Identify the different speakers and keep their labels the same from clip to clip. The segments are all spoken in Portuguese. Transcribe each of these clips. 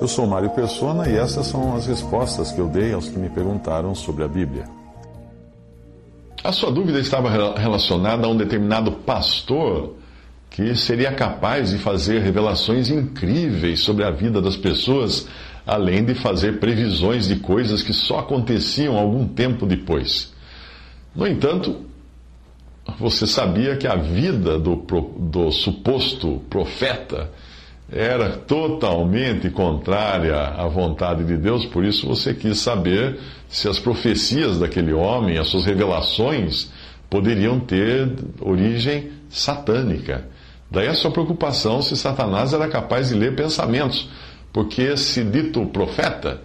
Speaker 1: Eu sou Mário Persona e essas são as respostas que eu dei aos que me perguntaram sobre a Bíblia.
Speaker 2: A sua dúvida estava relacionada a um determinado pastor que seria capaz de fazer revelações incríveis sobre a vida das pessoas, além de fazer previsões de coisas que só aconteciam algum tempo depois. No entanto, você sabia que a vida do, do suposto profeta era totalmente contrária à vontade de Deus, por isso você quis saber se as profecias daquele homem, as suas revelações, poderiam ter origem satânica. Daí a sua preocupação se Satanás era capaz de ler pensamentos, porque esse dito profeta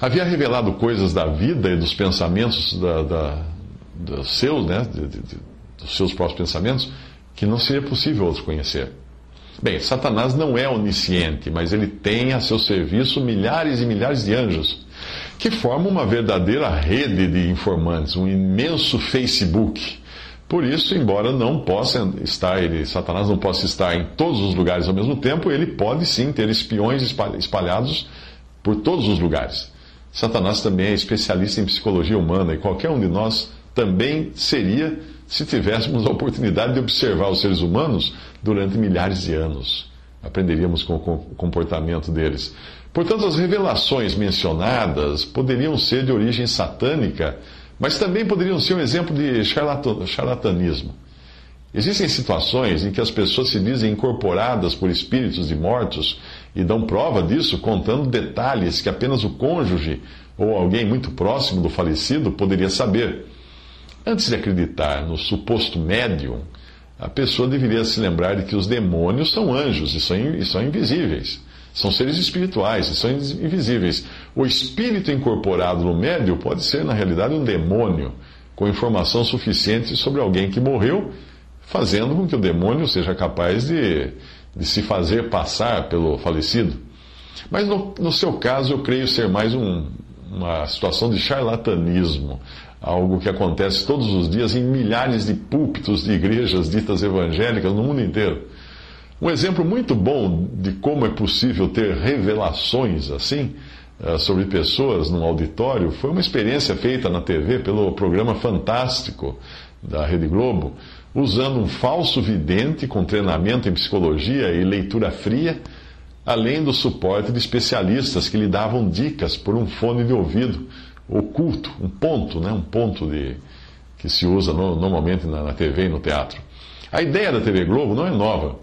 Speaker 2: havia revelado coisas da vida e dos pensamentos da, da, seus, né, de, de, de, dos seus próprios pensamentos, que não seria possível outros conhecer. Bem, Satanás não é onisciente, mas ele tem a seu serviço milhares e milhares de anjos, que formam uma verdadeira rede de informantes, um imenso Facebook. Por isso, embora não possa estar, ele, Satanás não possa estar em todos os lugares ao mesmo tempo, ele pode sim ter espiões espalhados por todos os lugares. Satanás também é especialista em psicologia humana e qualquer um de nós também seria se tivéssemos a oportunidade de observar os seres humanos durante milhares de anos. Aprenderíamos com o comportamento deles. Portanto, as revelações mencionadas poderiam ser de origem satânica, mas também poderiam ser um exemplo de charlatanismo. Existem situações em que as pessoas se dizem incorporadas por espíritos de mortos e dão prova disso contando detalhes que apenas o cônjuge ou alguém muito próximo do falecido poderia saber. Antes de acreditar no suposto médium, a pessoa deveria se lembrar de que os demônios são anjos e são, e são invisíveis. São seres espirituais e são invisíveis. O espírito incorporado no médium pode ser, na realidade, um demônio, com informação suficiente sobre alguém que morreu, fazendo com que o demônio seja capaz de, de se fazer passar pelo falecido. Mas no, no seu caso, eu creio ser mais um, uma situação de charlatanismo algo que acontece todos os dias em milhares de púlpitos de igrejas ditas evangélicas no mundo inteiro. Um exemplo muito bom de como é possível ter revelações assim eh, sobre pessoas num auditório foi uma experiência feita na TV pelo programa Fantástico da Rede Globo, usando um falso vidente com treinamento em psicologia e leitura fria, além do suporte de especialistas que lhe davam dicas por um fone de ouvido oculto, um ponto, né? um ponto de, que se usa no, normalmente na, na TV e no teatro. A ideia da TV Globo não é nova.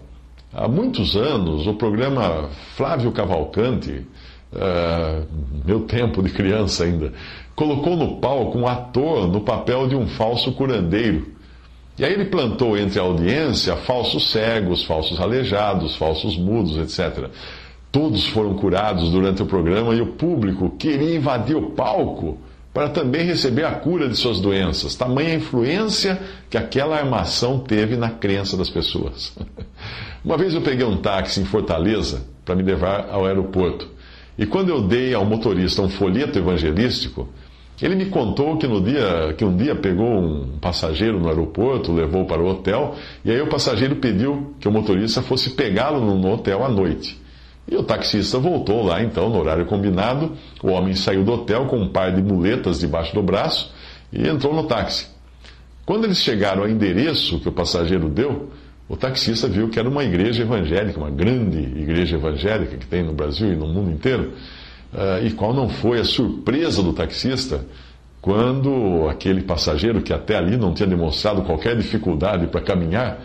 Speaker 2: Há muitos anos, o programa Flávio Cavalcante, uh, meu tempo de criança ainda, colocou no palco um ator no papel de um falso curandeiro. E aí ele plantou entre a audiência falsos cegos, falsos aleijados, falsos mudos, etc. Todos foram curados durante o programa e o público queria invadir o palco para também receber a cura de suas doenças. Tamanha influência que aquela armação teve na crença das pessoas. Uma vez eu peguei um táxi em Fortaleza para me levar ao aeroporto. E quando eu dei ao motorista um folheto evangelístico, ele me contou que, no dia, que um dia pegou um passageiro no aeroporto, levou para o hotel, e aí o passageiro pediu que o motorista fosse pegá-lo no hotel à noite. E o taxista voltou lá então, no horário combinado. O homem saiu do hotel com um par de muletas debaixo do braço e entrou no táxi. Quando eles chegaram ao endereço que o passageiro deu, o taxista viu que era uma igreja evangélica, uma grande igreja evangélica que tem no Brasil e no mundo inteiro. Uh, e qual não foi a surpresa do taxista quando aquele passageiro, que até ali não tinha demonstrado qualquer dificuldade para caminhar,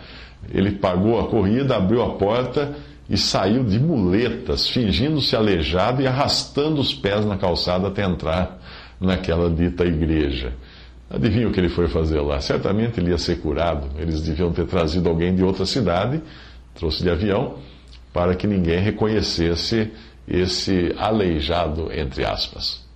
Speaker 2: ele pagou a corrida, abriu a porta e saiu de muletas, fingindo-se aleijado e arrastando os pés na calçada até entrar naquela dita igreja. Adivinha o que ele foi fazer lá? Certamente ele ia ser curado. Eles deviam ter trazido alguém de outra cidade, trouxe de avião para que ninguém reconhecesse esse aleijado, entre aspas.